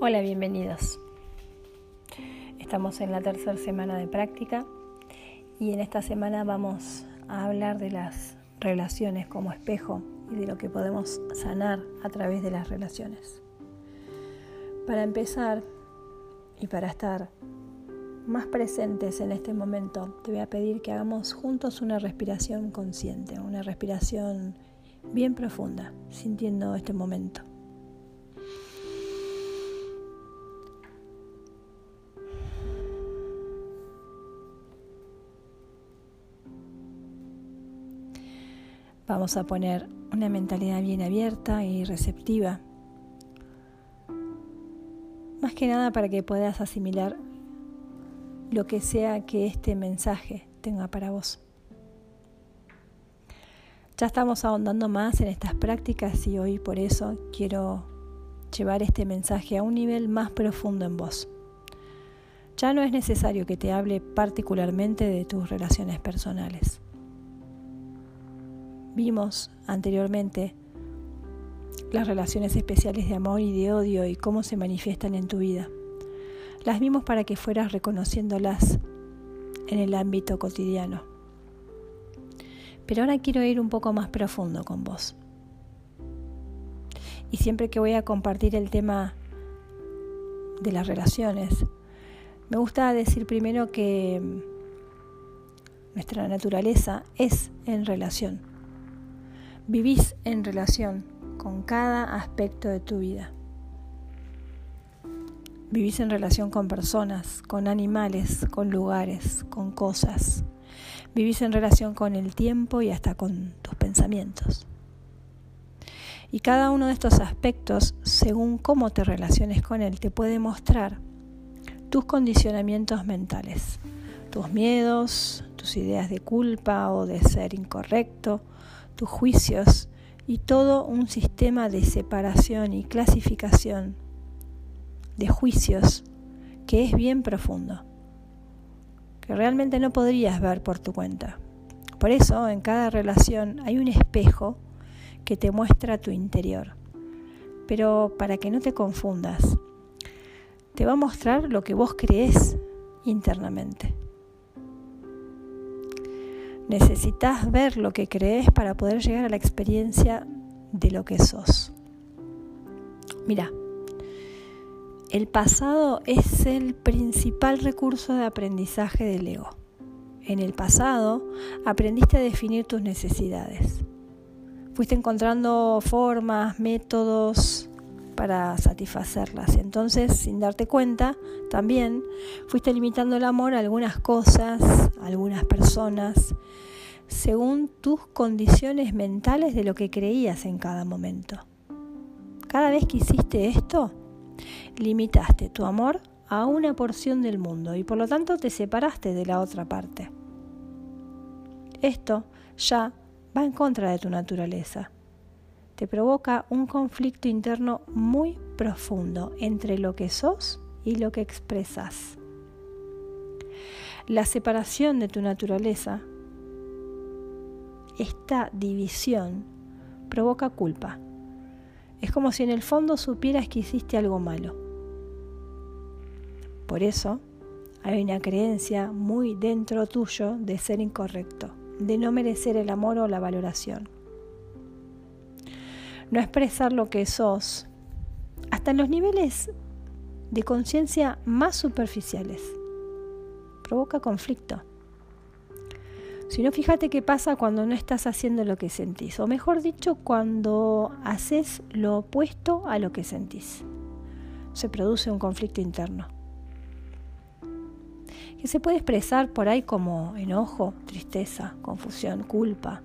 Hola, bienvenidos. Estamos en la tercera semana de práctica y en esta semana vamos a hablar de las relaciones como espejo y de lo que podemos sanar a través de las relaciones. Para empezar y para estar más presentes en este momento, te voy a pedir que hagamos juntos una respiración consciente, una respiración bien profunda, sintiendo este momento. Vamos a poner una mentalidad bien abierta y receptiva. Más que nada para que puedas asimilar lo que sea que este mensaje tenga para vos. Ya estamos ahondando más en estas prácticas y hoy por eso quiero llevar este mensaje a un nivel más profundo en vos. Ya no es necesario que te hable particularmente de tus relaciones personales. Vimos anteriormente las relaciones especiales de amor y de odio y cómo se manifiestan en tu vida. Las vimos para que fueras reconociéndolas en el ámbito cotidiano. Pero ahora quiero ir un poco más profundo con vos. Y siempre que voy a compartir el tema de las relaciones, me gusta decir primero que nuestra naturaleza es en relación vivís en relación con cada aspecto de tu vida. Vivís en relación con personas, con animales, con lugares, con cosas. Vivís en relación con el tiempo y hasta con tus pensamientos. Y cada uno de estos aspectos, según cómo te relaciones con él, te puede mostrar tus condicionamientos mentales, tus miedos, tus ideas de culpa o de ser incorrecto, tus juicios y todo un sistema de separación y clasificación de juicios que es bien profundo, que realmente no podrías ver por tu cuenta. Por eso en cada relación hay un espejo que te muestra tu interior. Pero para que no te confundas, te va a mostrar lo que vos crees internamente. Necesitas ver lo que crees para poder llegar a la experiencia de lo que sos. Mira, el pasado es el principal recurso de aprendizaje del ego. En el pasado aprendiste a definir tus necesidades. Fuiste encontrando formas, métodos, para satisfacerlas. Entonces, sin darte cuenta, también fuiste limitando el amor a algunas cosas, a algunas personas, según tus condiciones mentales de lo que creías en cada momento. Cada vez que hiciste esto, limitaste tu amor a una porción del mundo y por lo tanto te separaste de la otra parte. Esto ya va en contra de tu naturaleza te provoca un conflicto interno muy profundo entre lo que sos y lo que expresas. La separación de tu naturaleza, esta división, provoca culpa. Es como si en el fondo supieras que hiciste algo malo. Por eso hay una creencia muy dentro tuyo de ser incorrecto, de no merecer el amor o la valoración no expresar lo que sos, hasta en los niveles de conciencia más superficiales. Provoca conflicto. Si no, fíjate qué pasa cuando no estás haciendo lo que sentís, o mejor dicho, cuando haces lo opuesto a lo que sentís. Se produce un conflicto interno que se puede expresar por ahí como enojo, tristeza, confusión, culpa,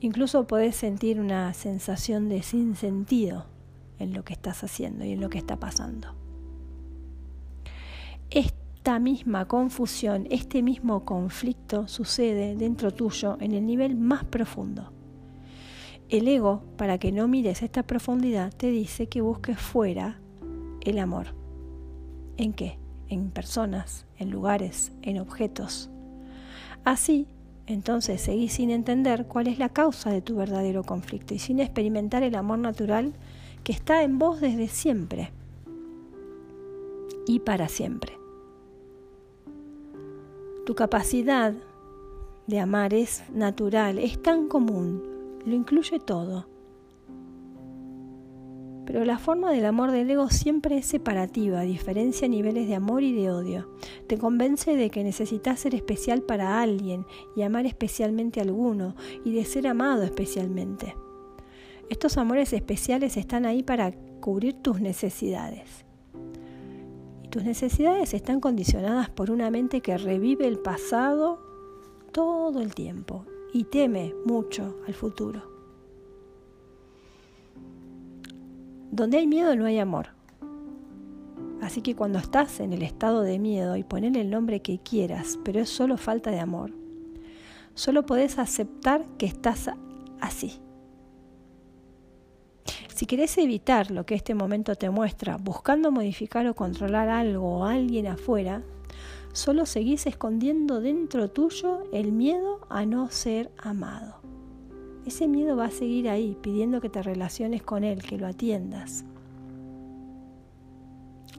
Incluso podés sentir una sensación de sinsentido en lo que estás haciendo y en lo que está pasando. Esta misma confusión, este mismo conflicto sucede dentro tuyo en el nivel más profundo. El ego, para que no mires esta profundidad, te dice que busques fuera el amor. ¿En qué? En personas, en lugares, en objetos. Así entonces seguís sin entender cuál es la causa de tu verdadero conflicto y sin experimentar el amor natural que está en vos desde siempre y para siempre. Tu capacidad de amar es natural, es tan común, lo incluye todo. Pero la forma del amor del ego siempre es separativa, diferencia niveles de amor y de odio. Te convence de que necesitas ser especial para alguien y amar especialmente a alguno y de ser amado especialmente. Estos amores especiales están ahí para cubrir tus necesidades. Y tus necesidades están condicionadas por una mente que revive el pasado todo el tiempo y teme mucho al futuro. Donde hay miedo no hay amor. Así que cuando estás en el estado de miedo y ponele el nombre que quieras, pero es solo falta de amor, solo podés aceptar que estás así. Si querés evitar lo que este momento te muestra, buscando modificar o controlar algo o alguien afuera, solo seguís escondiendo dentro tuyo el miedo a no ser amado ese miedo va a seguir ahí, pidiendo que te relaciones con él, que lo atiendas.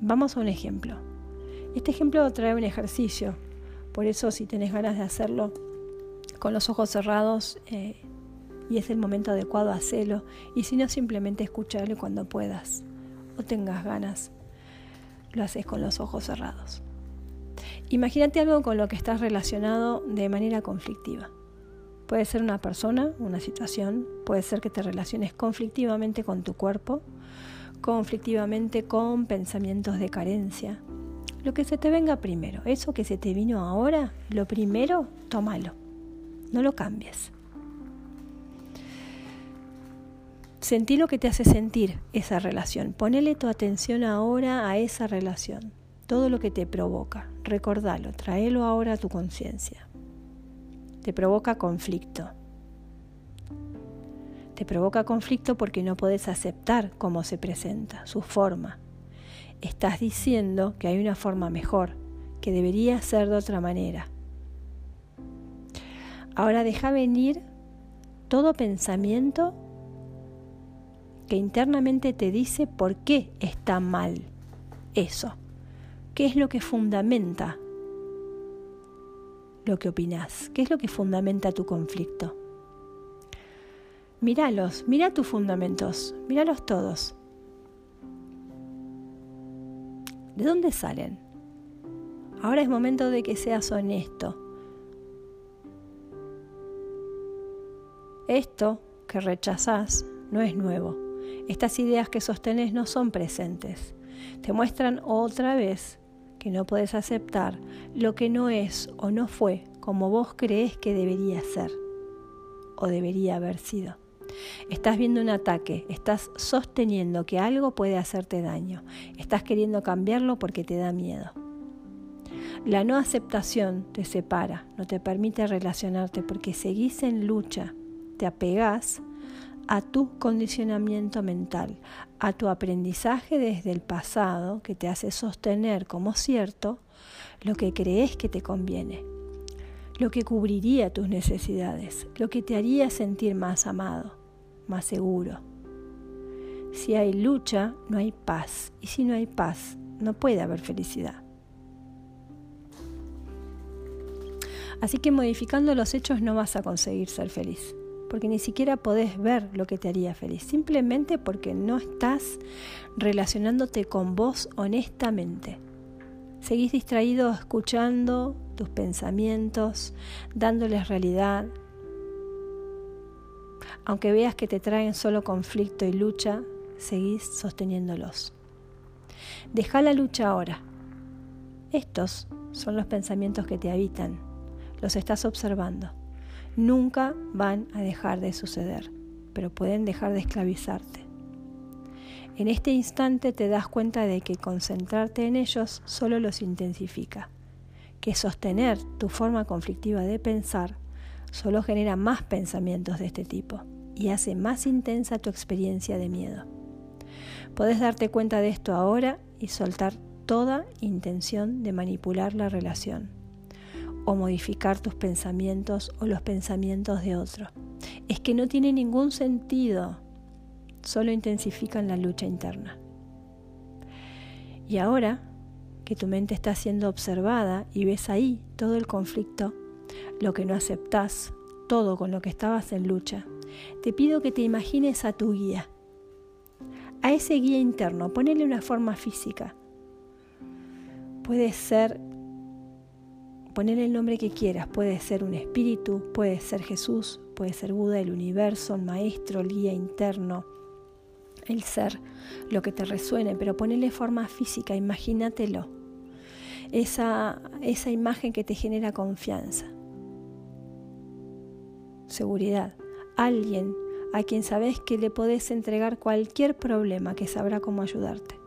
Vamos a un ejemplo. Este ejemplo trae un ejercicio, por eso si tenés ganas de hacerlo con los ojos cerrados eh, y es el momento adecuado, hacelo. Y si no, simplemente escucharlo cuando puedas o tengas ganas, lo haces con los ojos cerrados. Imagínate algo con lo que estás relacionado de manera conflictiva. Puede ser una persona, una situación, puede ser que te relaciones conflictivamente con tu cuerpo, conflictivamente con pensamientos de carencia. Lo que se te venga primero, eso que se te vino ahora, lo primero, tómalo, no lo cambies. Sentí lo que te hace sentir esa relación. Ponele tu atención ahora a esa relación. Todo lo que te provoca. Recordalo, tráelo ahora a tu conciencia te provoca conflicto. Te provoca conflicto porque no puedes aceptar cómo se presenta, su forma. Estás diciendo que hay una forma mejor, que debería ser de otra manera. Ahora deja venir todo pensamiento que internamente te dice por qué está mal eso. ¿Qué es lo que fundamenta lo que opinas? ¿Qué es lo que fundamenta tu conflicto? Míralos, mira tus fundamentos, míralos todos. ¿De dónde salen? Ahora es momento de que seas honesto. Esto que rechazás no es nuevo. Estas ideas que sostenes no son presentes. Te muestran otra vez que no puedes aceptar lo que no es o no fue como vos crees que debería ser o debería haber sido. Estás viendo un ataque, estás sosteniendo que algo puede hacerte daño, estás queriendo cambiarlo porque te da miedo. La no aceptación te separa, no te permite relacionarte porque seguís en lucha, te apegás a tu condicionamiento mental, a tu aprendizaje desde el pasado que te hace sostener como cierto lo que crees que te conviene, lo que cubriría tus necesidades, lo que te haría sentir más amado, más seguro. Si hay lucha, no hay paz, y si no hay paz, no puede haber felicidad. Así que modificando los hechos no vas a conseguir ser feliz porque ni siquiera podés ver lo que te haría feliz, simplemente porque no estás relacionándote con vos honestamente. Seguís distraído escuchando tus pensamientos, dándoles realidad. Aunque veas que te traen solo conflicto y lucha, seguís sosteniéndolos. Deja la lucha ahora. Estos son los pensamientos que te habitan. Los estás observando nunca van a dejar de suceder, pero pueden dejar de esclavizarte. En este instante te das cuenta de que concentrarte en ellos solo los intensifica, que sostener tu forma conflictiva de pensar solo genera más pensamientos de este tipo y hace más intensa tu experiencia de miedo. Podés darte cuenta de esto ahora y soltar toda intención de manipular la relación o modificar tus pensamientos o los pensamientos de otro. Es que no tiene ningún sentido. solo intensifican la lucha interna. Y ahora que tu mente está siendo observada y ves ahí todo el conflicto, lo que no aceptas, todo con lo que estabas en lucha, te pido que te imagines a tu guía, a ese guía interno, ponele una forma física. Puede ser, ponele el nombre que quieras, puede ser un espíritu, puede ser Jesús, puede ser Buda, el universo, el maestro, el guía interno, el ser, lo que te resuene, pero ponele forma física, imagínatelo. Esa, esa imagen que te genera confianza, seguridad, alguien a quien sabes que le podés entregar cualquier problema que sabrá cómo ayudarte.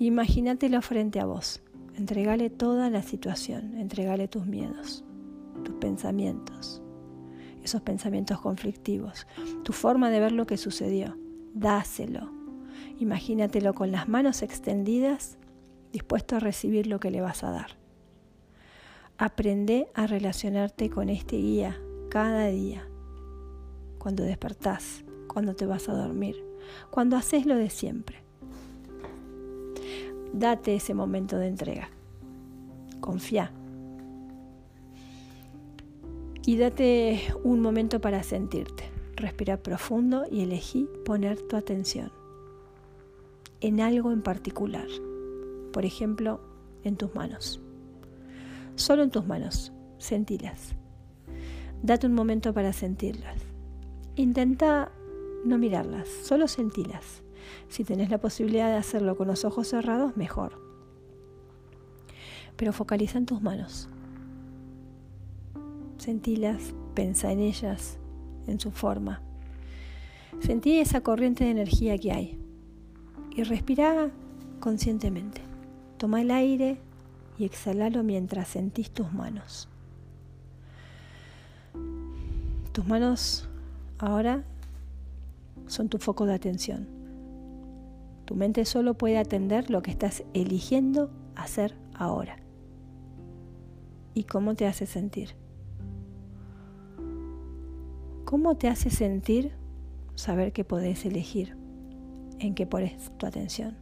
Imagínatelo frente a vos. Entregale toda la situación, entregale tus miedos, tus pensamientos, esos pensamientos conflictivos, tu forma de ver lo que sucedió dáselo. Imagínatelo con las manos extendidas, dispuesto a recibir lo que le vas a dar. Aprende a relacionarte con este guía cada día, cuando despertás, cuando te vas a dormir, cuando haces lo de siempre. Date ese momento de entrega. Confía. Y date un momento para sentirte. Respira profundo y elegí poner tu atención en algo en particular. Por ejemplo, en tus manos. Solo en tus manos. Sentilas. Date un momento para sentirlas. Intenta no mirarlas, solo sentilas. Si tenés la posibilidad de hacerlo con los ojos cerrados, mejor. Pero focaliza en tus manos. Sentilas, pensa en ellas, en su forma. Sentí esa corriente de energía que hay y respira conscientemente. Toma el aire y exhalalo mientras sentís tus manos. Tus manos ahora son tu foco de atención. Tu mente solo puede atender lo que estás eligiendo hacer ahora. ¿Y cómo te hace sentir? ¿Cómo te hace sentir saber que podés elegir en qué pones tu atención?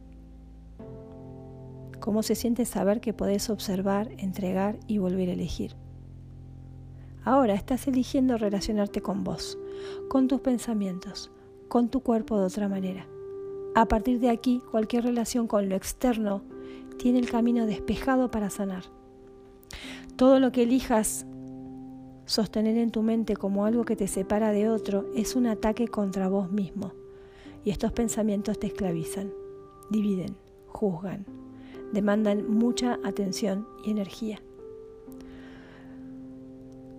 ¿Cómo se siente saber que podés observar, entregar y volver a elegir? Ahora estás eligiendo relacionarte con vos, con tus pensamientos, con tu cuerpo de otra manera. A partir de aquí, cualquier relación con lo externo tiene el camino despejado para sanar. Todo lo que elijas Sostener en tu mente como algo que te separa de otro es un ataque contra vos mismo. Y estos pensamientos te esclavizan, dividen, juzgan, demandan mucha atención y energía.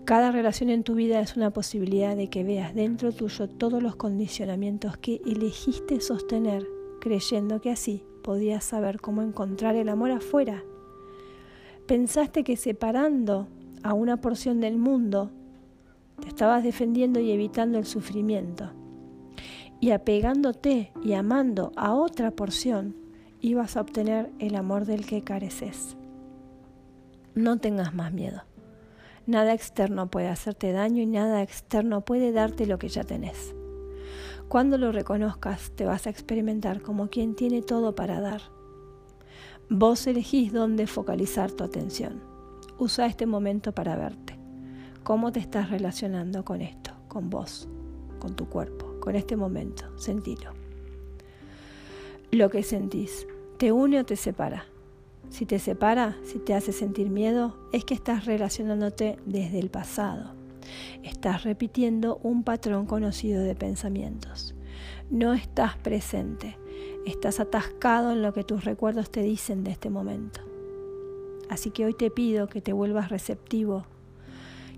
Cada relación en tu vida es una posibilidad de que veas dentro tuyo todos los condicionamientos que elegiste sostener, creyendo que así podías saber cómo encontrar el amor afuera. Pensaste que separando a una porción del mundo, te estabas defendiendo y evitando el sufrimiento. Y apegándote y amando a otra porción, ibas a obtener el amor del que careces. No tengas más miedo. Nada externo puede hacerte daño y nada externo puede darte lo que ya tenés. Cuando lo reconozcas, te vas a experimentar como quien tiene todo para dar. Vos elegís dónde focalizar tu atención. Usa este momento para verte. ¿Cómo te estás relacionando con esto, con vos, con tu cuerpo, con este momento? Sentilo. Lo que sentís, ¿te une o te separa? Si te separa, si te hace sentir miedo, es que estás relacionándote desde el pasado. Estás repitiendo un patrón conocido de pensamientos. No estás presente, estás atascado en lo que tus recuerdos te dicen de este momento. Así que hoy te pido que te vuelvas receptivo,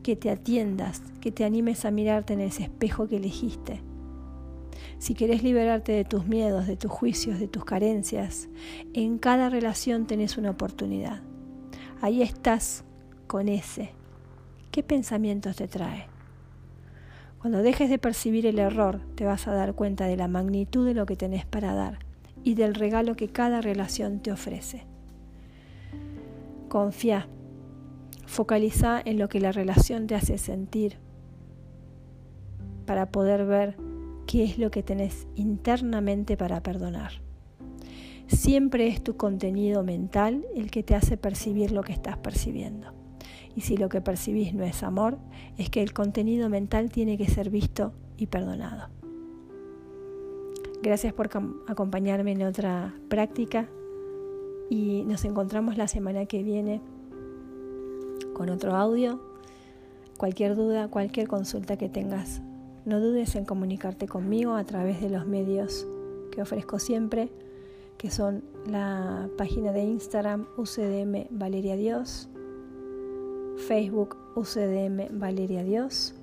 que te atiendas, que te animes a mirarte en ese espejo que elegiste. Si querés liberarte de tus miedos, de tus juicios, de tus carencias, en cada relación tenés una oportunidad. Ahí estás con ese. ¿Qué pensamientos te trae? Cuando dejes de percibir el error, te vas a dar cuenta de la magnitud de lo que tenés para dar y del regalo que cada relación te ofrece. Confía. Focaliza en lo que la relación te hace sentir para poder ver qué es lo que tenés internamente para perdonar. Siempre es tu contenido mental el que te hace percibir lo que estás percibiendo. Y si lo que percibís no es amor, es que el contenido mental tiene que ser visto y perdonado. Gracias por acompañarme en otra práctica y nos encontramos la semana que viene con otro audio. Cualquier duda, cualquier consulta que tengas, no dudes en comunicarte conmigo a través de los medios que ofrezco siempre, que son la página de Instagram UCDM Valeria Dios, Facebook UCDM Valeria Dios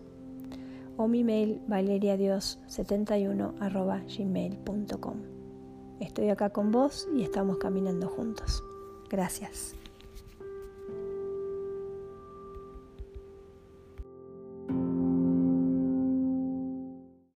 o mi mail valeriadios71 gmail.com. Estoy acá con vos y estamos caminando juntos. Gracias.